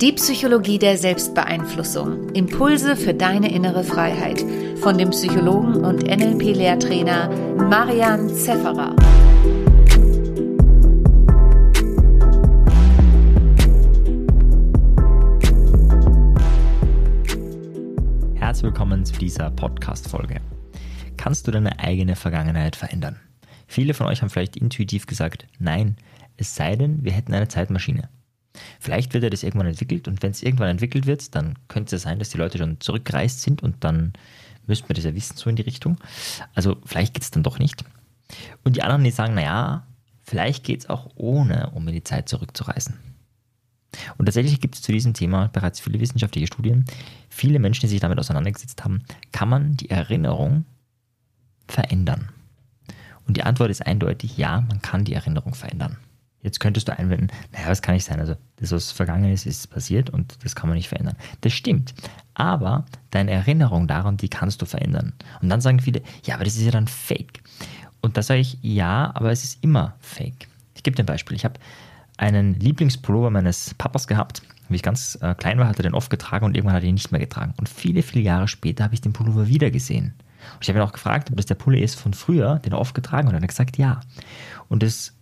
Die Psychologie der Selbstbeeinflussung. Impulse für deine innere Freiheit. Von dem Psychologen und NLP-Lehrtrainer Marian Zefferer. Herzlich willkommen zu dieser Podcast-Folge. Kannst du deine eigene Vergangenheit verändern? Viele von euch haben vielleicht intuitiv gesagt, nein, es sei denn, wir hätten eine Zeitmaschine. Vielleicht wird ja das irgendwann entwickelt und wenn es irgendwann entwickelt wird, dann könnte es sein, dass die Leute schon zurückgereist sind und dann müssten wir das ja wissen, so in die Richtung. Also vielleicht geht es dann doch nicht. Und die anderen, die sagen, naja, vielleicht geht es auch ohne, um in die Zeit zurückzureisen. Und tatsächlich gibt es zu diesem Thema bereits viele wissenschaftliche Studien. Viele Menschen, die sich damit auseinandergesetzt haben, kann man die Erinnerung verändern. Und die Antwort ist eindeutig, ja, man kann die Erinnerung verändern. Jetzt könntest du einwenden, naja, das kann nicht sein. Also das, was vergangen ist, ist passiert und das kann man nicht verändern. Das stimmt. Aber deine Erinnerung daran, die kannst du verändern. Und dann sagen viele, ja, aber das ist ja dann fake. Und da sage ich, ja, aber es ist immer fake. Ich gebe dir ein Beispiel. Ich habe einen Lieblingspullover meines Papas gehabt. Wie ich ganz äh, klein war, hat er den oft getragen und irgendwann hat er ihn nicht mehr getragen. Und viele, viele Jahre später habe ich den Pullover wieder gesehen. Und ich habe ihn auch gefragt, ob das der Pulli ist von früher, den er oft getragen hat. Und er hat gesagt, ja. Und das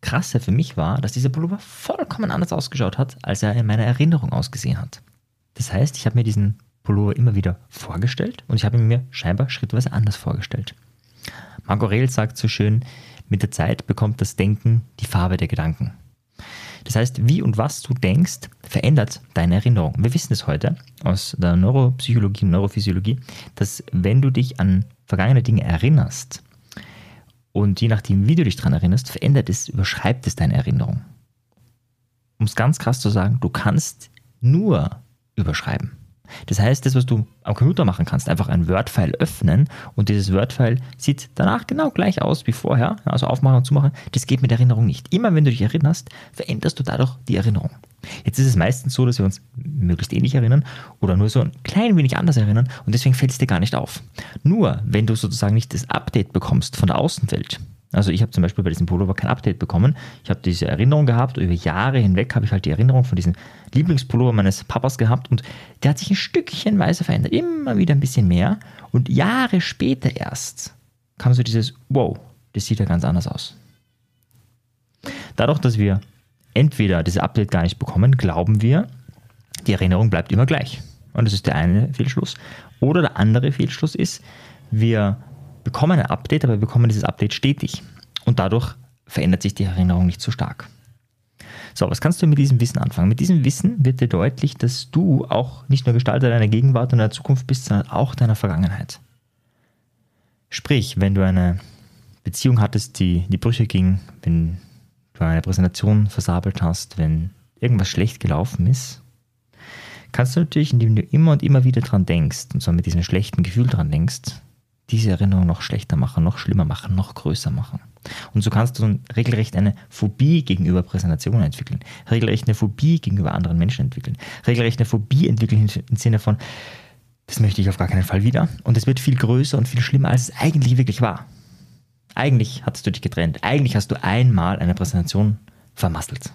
Krasse für mich war, dass dieser Pullover vollkommen anders ausgeschaut hat, als er in meiner Erinnerung ausgesehen hat. Das heißt, ich habe mir diesen Pullover immer wieder vorgestellt und ich habe ihn mir scheinbar schrittweise anders vorgestellt. Marco Aurel sagt so schön, mit der Zeit bekommt das Denken die Farbe der Gedanken. Das heißt, wie und was du denkst, verändert deine Erinnerung. Wir wissen es heute aus der Neuropsychologie und Neurophysiologie, dass wenn du dich an vergangene Dinge erinnerst, und je nachdem, wie du dich daran erinnerst, verändert es, überschreibt es deine Erinnerung. Um es ganz krass zu sagen, du kannst nur überschreiben. Das heißt, das, was du am Computer machen kannst, einfach ein Word-File öffnen und dieses Word-File sieht danach genau gleich aus wie vorher, also aufmachen und zumachen, das geht mit Erinnerung nicht. Immer wenn du dich erinnerst, veränderst du dadurch die Erinnerung. Jetzt ist es meistens so, dass wir uns möglichst ähnlich erinnern oder nur so ein klein wenig anders erinnern und deswegen fällt es dir gar nicht auf. Nur wenn du sozusagen nicht das Update bekommst von der Außenwelt, also ich habe zum Beispiel bei diesem Pullover kein Update bekommen. Ich habe diese Erinnerung gehabt, über Jahre hinweg habe ich halt die Erinnerung von diesem Lieblingspullover meines Papas gehabt und der hat sich ein Stückchenweise verändert, immer wieder ein bisschen mehr und Jahre später erst kam so dieses, wow, das sieht ja ganz anders aus. Dadurch, dass wir entweder dieses Update gar nicht bekommen, glauben wir, die Erinnerung bleibt immer gleich. Und das ist der eine Fehlschluss. Oder der andere Fehlschluss ist, wir bekommen ein Update, aber wir bekommen dieses Update stetig. Und dadurch verändert sich die Erinnerung nicht so stark. So, was kannst du mit diesem Wissen anfangen? Mit diesem Wissen wird dir deutlich, dass du auch nicht nur Gestalter deiner Gegenwart und deiner Zukunft bist, sondern auch deiner Vergangenheit. Sprich, wenn du eine Beziehung hattest, die in die Brüche ging, wenn du eine Präsentation versabelt hast, wenn irgendwas schlecht gelaufen ist, kannst du natürlich, indem du immer und immer wieder dran denkst und so mit diesem schlechten Gefühl dran denkst, diese Erinnerung noch schlechter machen, noch schlimmer machen, noch größer machen. Und so kannst du regelrecht eine Phobie gegenüber Präsentationen entwickeln, regelrecht eine Phobie gegenüber anderen Menschen entwickeln, regelrecht eine Phobie entwickeln im Sinne von, das möchte ich auf gar keinen Fall wieder. Und es wird viel größer und viel schlimmer, als es eigentlich wirklich war. Eigentlich hattest du dich getrennt. Eigentlich hast du einmal eine Präsentation vermasselt.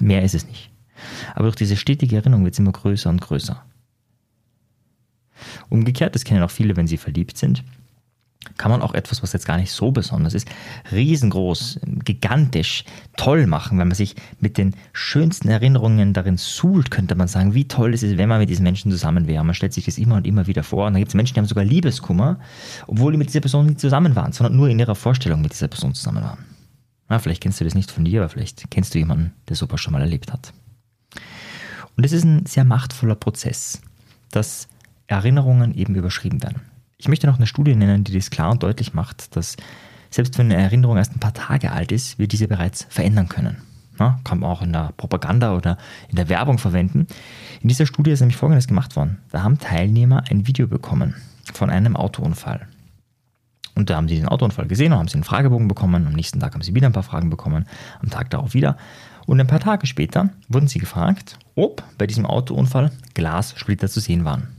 Mehr ist es nicht. Aber durch diese stetige Erinnerung wird es immer größer und größer. Umgekehrt, das kennen auch viele, wenn sie verliebt sind, kann man auch etwas, was jetzt gar nicht so besonders ist, riesengroß, gigantisch, toll machen, wenn man sich mit den schönsten Erinnerungen darin suhlt, könnte man sagen, wie toll es ist, wenn man mit diesen Menschen zusammen wäre. Man stellt sich das immer und immer wieder vor. Und dann gibt es Menschen, die haben sogar Liebeskummer, obwohl die mit dieser Person nicht zusammen waren, sondern nur in ihrer Vorstellung mit dieser Person zusammen waren. Na, vielleicht kennst du das nicht von dir, aber vielleicht kennst du jemanden, der sowas schon mal erlebt hat. Und es ist ein sehr machtvoller Prozess, dass Erinnerungen eben überschrieben werden. Ich möchte noch eine Studie nennen, die das klar und deutlich macht, dass selbst wenn eine Erinnerung erst ein paar Tage alt ist, wir diese bereits verändern können. Ja, kann man auch in der Propaganda oder in der Werbung verwenden. In dieser Studie ist nämlich Folgendes gemacht worden. Da haben Teilnehmer ein Video bekommen von einem Autounfall. Und da haben sie den Autounfall gesehen und haben sie einen Fragebogen bekommen. Am nächsten Tag haben sie wieder ein paar Fragen bekommen, am Tag darauf wieder. Und ein paar Tage später wurden sie gefragt, ob bei diesem Autounfall Glassplitter zu sehen waren.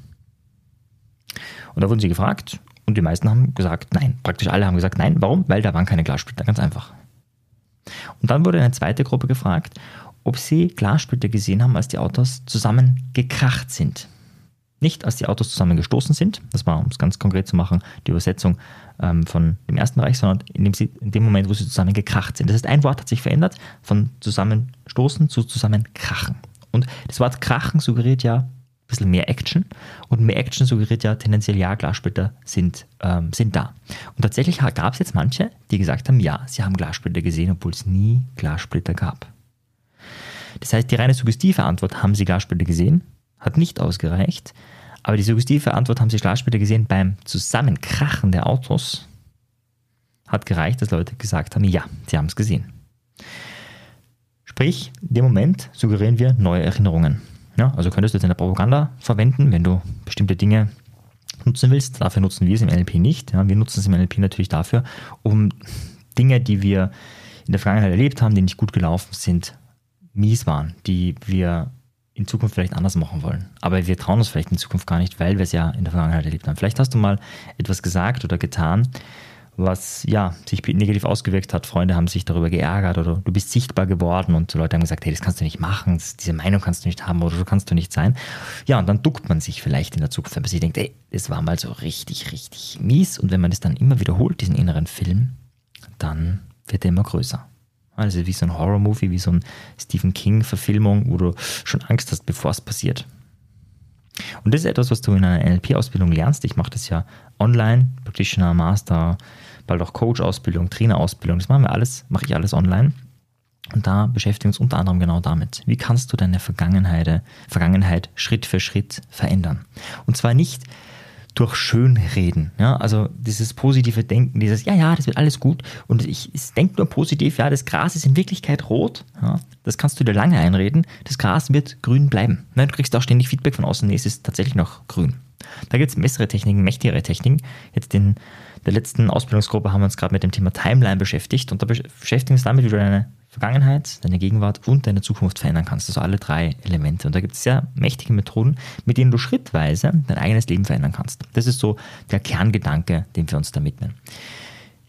Und da wurden sie gefragt und die meisten haben gesagt nein. Praktisch alle haben gesagt nein. Warum? Weil da waren keine Glassplitter, ganz einfach. Und dann wurde eine zweite Gruppe gefragt, ob sie Glassplitter gesehen haben, als die Autos zusammengekracht sind. Nicht, als die Autos zusammengestoßen sind, das war, um es ganz konkret zu machen, die Übersetzung ähm, von dem Ersten Reich, sondern in dem, sie, in dem Moment, wo sie zusammengekracht sind. Das heißt, ein Wort hat sich verändert von zusammenstoßen zu zusammenkrachen. Und das Wort krachen suggeriert ja bisschen mehr Action und mehr Action suggeriert ja tendenziell, ja, Glassplitter sind, ähm, sind da. Und tatsächlich gab es jetzt manche, die gesagt haben, ja, sie haben Glassplitter gesehen, obwohl es nie Glassplitter gab. Das heißt, die reine suggestive Antwort, haben sie Glassplitter gesehen, hat nicht ausgereicht. Aber die suggestive Antwort, haben sie Glassplitter gesehen beim Zusammenkrachen der Autos, hat gereicht, dass Leute gesagt haben, ja, sie haben es gesehen. Sprich, in dem Moment suggerieren wir neue Erinnerungen. Ja, also könntest du jetzt in der Propaganda verwenden, wenn du bestimmte Dinge nutzen willst. Dafür nutzen wir es im NLP nicht. Ja, wir nutzen es im NLP natürlich dafür, um Dinge, die wir in der Vergangenheit erlebt haben, die nicht gut gelaufen sind, mies waren, die wir in Zukunft vielleicht anders machen wollen. Aber wir trauen uns vielleicht in Zukunft gar nicht, weil wir es ja in der Vergangenheit erlebt haben. Vielleicht hast du mal etwas gesagt oder getan, was ja sich negativ ausgewirkt hat. Freunde haben sich darüber geärgert oder du bist sichtbar geworden und Leute haben gesagt, hey, das kannst du nicht machen, diese Meinung kannst du nicht haben oder so kannst du nicht sein. Ja, und dann duckt man sich vielleicht in der Zukunft, wenn man sich denkt, ey, das war mal so richtig, richtig mies. Und wenn man das dann immer wiederholt, diesen inneren Film, dann wird er immer größer. Also wie so ein Horror-Movie, wie so ein Stephen King-Verfilmung, wo du schon Angst hast, bevor es passiert. Und das ist etwas, was du in einer NLP-Ausbildung lernst. Ich mache das ja online, Practitioner, Master, bald auch Coach-Ausbildung, Trainer-Ausbildung. Das machen wir alles, mache ich alles online. Und da beschäftigen wir uns unter anderem genau damit. Wie kannst du deine Vergangenheit, Vergangenheit Schritt für Schritt verändern? Und zwar nicht durch Schönreden. Ja? Also dieses positive Denken, dieses, ja, ja, das wird alles gut und ich, ich denke nur positiv, ja, das Gras ist in Wirklichkeit rot. Ja? Das kannst du dir lange einreden. Das Gras wird grün bleiben. Ne? Du kriegst auch ständig Feedback von außen, nee, es ist tatsächlich noch grün. Da gibt es bessere Techniken, mächtigere Techniken. Jetzt in der letzten Ausbildungsgruppe haben wir uns gerade mit dem Thema Timeline beschäftigt und da beschäftigen wir uns damit, wie du deine Vergangenheit, deine Gegenwart und deine Zukunft verändern kannst. Also alle drei Elemente. Und da gibt es sehr mächtige Methoden, mit denen du schrittweise dein eigenes Leben verändern kannst. Das ist so der Kerngedanke, den wir uns da mitnehmen.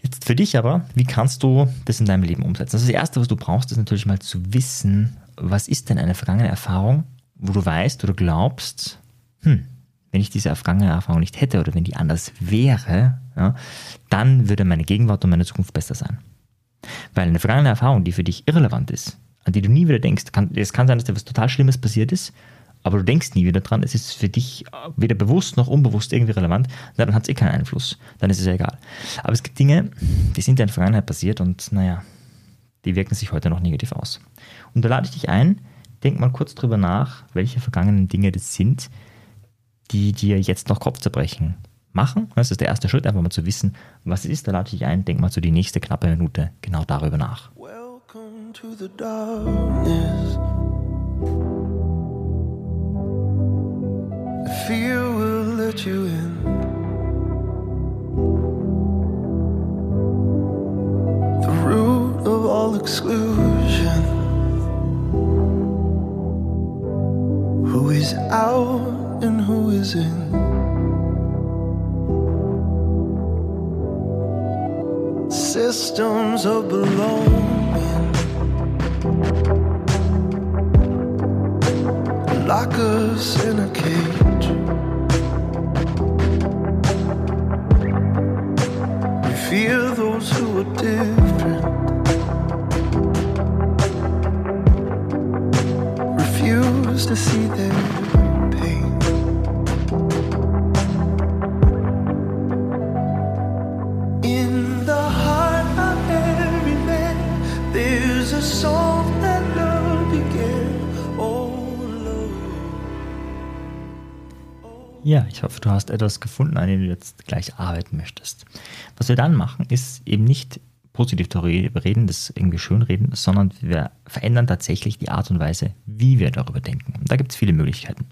Jetzt für dich aber, wie kannst du das in deinem Leben umsetzen? Also das Erste, was du brauchst, ist natürlich mal zu wissen, was ist denn eine vergangene Erfahrung, wo du weißt oder glaubst, hm, wenn ich diese vergangene Erfahrung nicht hätte oder wenn die anders wäre, ja, dann würde meine Gegenwart und meine Zukunft besser sein. Weil eine vergangene Erfahrung, die für dich irrelevant ist, an die du nie wieder denkst, kann, es kann sein, dass dir was total Schlimmes passiert ist, aber du denkst nie wieder dran, es ist für dich weder bewusst noch unbewusst irgendwie relevant, dann hat es eh keinen Einfluss, dann ist es ja egal. Aber es gibt Dinge, die sind ja in der Vergangenheit passiert und naja, die wirken sich heute noch negativ aus. Und da lade ich dich ein, denk mal kurz drüber nach, welche vergangenen Dinge das sind, die dir jetzt noch Kopfzerbrechen machen. Das ist der erste Schritt, einfach mal zu wissen, was es ist. Da lade ich dich ein, denk mal so die nächste knappe Minute genau darüber nach. Welcome to the darkness. Fear will let you in. The root of all exclusion. Who is out and who is in? systems of belonging. Lock us in a cage. We fear those who are different. Refuse to see them. Ja, ich hoffe, du hast etwas gefunden, an dem du jetzt gleich arbeiten möchtest. Was wir dann machen, ist eben nicht positiv darüber reden, das irgendwie schön reden, sondern wir verändern tatsächlich die Art und Weise, wie wir darüber denken. Und da gibt es viele Möglichkeiten.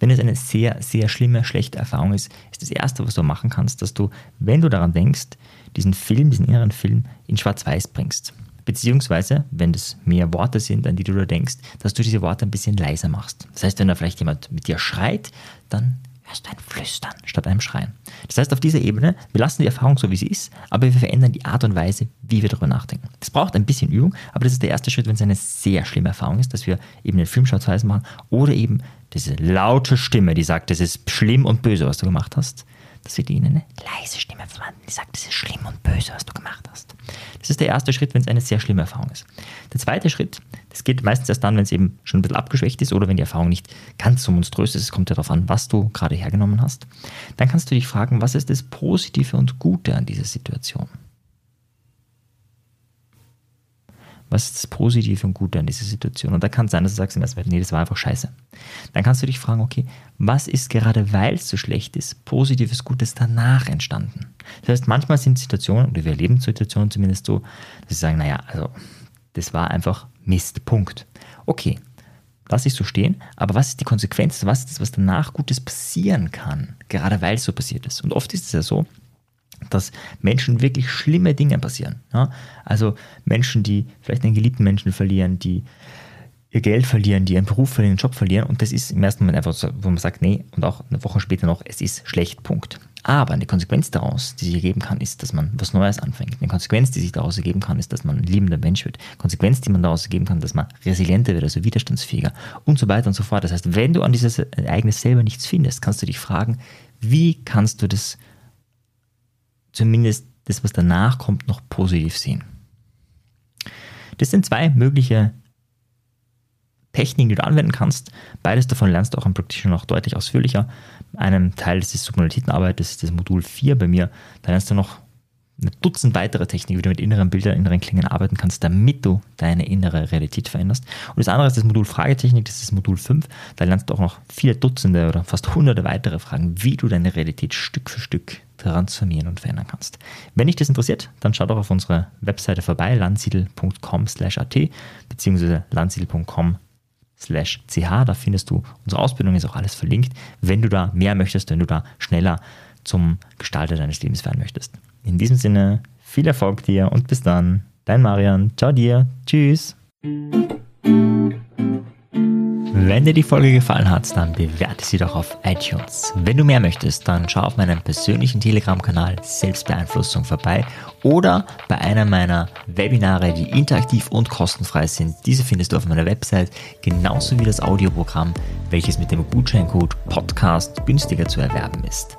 Wenn es eine sehr, sehr schlimme, schlechte Erfahrung ist, ist das Erste, was du machen kannst, dass du, wenn du daran denkst, diesen Film, diesen inneren Film in Schwarz-Weiß bringst. Beziehungsweise, wenn das mehr Worte sind, an die du da denkst, dass du diese Worte ein bisschen leiser machst. Das heißt, wenn da vielleicht jemand mit dir schreit, dann hörst ein Flüstern statt einem Schreien. Das heißt, auf dieser Ebene, wir lassen die Erfahrung so, wie sie ist, aber wir verändern die Art und Weise, wie wir darüber nachdenken. Das braucht ein bisschen Übung, aber das ist der erste Schritt, wenn es eine sehr schlimme Erfahrung ist, dass wir eben den Film schwarz-weiß machen oder eben diese laute Stimme, die sagt, das ist schlimm und böse, was du gemacht hast, dass wir die in eine leise Stimme verwandeln, die sagt, das ist schlimm und böse, was du gemacht hast. Das ist der erste Schritt, wenn es eine sehr schlimme Erfahrung ist. Der zweite Schritt, das geht meistens erst dann, wenn es eben schon ein bisschen abgeschwächt ist oder wenn die Erfahrung nicht ganz so monströs ist. Es kommt ja darauf an, was du gerade hergenommen hast. Dann kannst du dich fragen, was ist das Positive und Gute an dieser Situation? Was ist das Positive und Gute an dieser Situation? Und da kann es sein, dass du sagst im ersten Mal, nee, das war einfach scheiße. Dann kannst du dich fragen, okay, was ist gerade, weil es so schlecht ist, Positives, Gutes danach entstanden? Das heißt, manchmal sind Situationen, oder wir erleben Situationen zumindest so, dass sie sagen, naja, also, das war einfach Mist, Punkt. Okay, lass ich so stehen, aber was ist die Konsequenz? Was ist das, was danach Gutes passieren kann? Gerade weil es so passiert ist. Und oft ist es ja so, dass Menschen wirklich schlimme Dinge passieren. Ja? Also Menschen, die vielleicht einen geliebten Menschen verlieren, die ihr Geld verlieren, die ihren Beruf verlieren, den Job verlieren. Und das ist im ersten Moment einfach so, wo man sagt, nee, und auch eine Woche später noch, es ist schlecht, Punkt. Aber eine Konsequenz daraus, die sich ergeben kann, ist, dass man was Neues anfängt. Eine Konsequenz, die sich daraus ergeben kann, ist, dass man ein liebender Mensch wird. Eine Konsequenz, die man daraus ergeben kann, dass man resilienter wird, also widerstandsfähiger und so weiter und so fort. Das heißt, wenn du an dieses Ereignis selber nichts findest, kannst du dich fragen, wie kannst du das zumindest das, was danach kommt, noch positiv sehen. Das sind zwei mögliche Techniken, die du anwenden kannst. Beides davon lernst du auch im Practitioner noch deutlich ausführlicher. Einem Teil ist Submodalitätenarbeit, das ist das Modul 4 bei mir. Da lernst du noch ein Dutzend weitere Techniken, wie du mit inneren Bildern, inneren Klingen arbeiten kannst, damit du deine innere Realität veränderst. Und das andere ist das Modul Fragetechnik, das ist das Modul 5. Da lernst du auch noch viele Dutzende oder fast hunderte weitere Fragen, wie du deine Realität Stück für Stück transformieren und verändern kannst. Wenn dich das interessiert, dann schau doch auf unsere Webseite vorbei, landsiedel.com slash at beziehungsweise landsiedel.com slash ch. Da findest du unsere Ausbildung, ist auch alles verlinkt, wenn du da mehr möchtest, wenn du da schneller zum Gestalter deines Lebens werden möchtest. In diesem Sinne, viel Erfolg dir und bis dann. Dein Marian. Ciao dir. Tschüss. Wenn dir die Folge gefallen hat, dann bewerte sie doch auf iTunes. Wenn du mehr möchtest, dann schau auf meinem persönlichen Telegram-Kanal Selbstbeeinflussung vorbei oder bei einer meiner Webinare, die interaktiv und kostenfrei sind. Diese findest du auf meiner Website, genauso wie das Audioprogramm, welches mit dem Gutscheincode Podcast günstiger zu erwerben ist.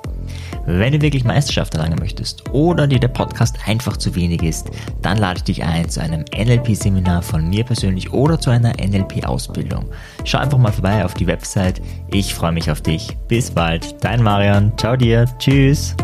Wenn du wirklich Meisterschaft erlangen möchtest oder dir der Podcast einfach zu wenig ist, dann lade ich dich ein zu einem NLP-Seminar von mir persönlich oder zu einer NLP-Ausbildung. Schau einfach mal vorbei auf die Website. Ich freue mich auf dich. Bis bald. Dein Marian. Ciao dir. Tschüss.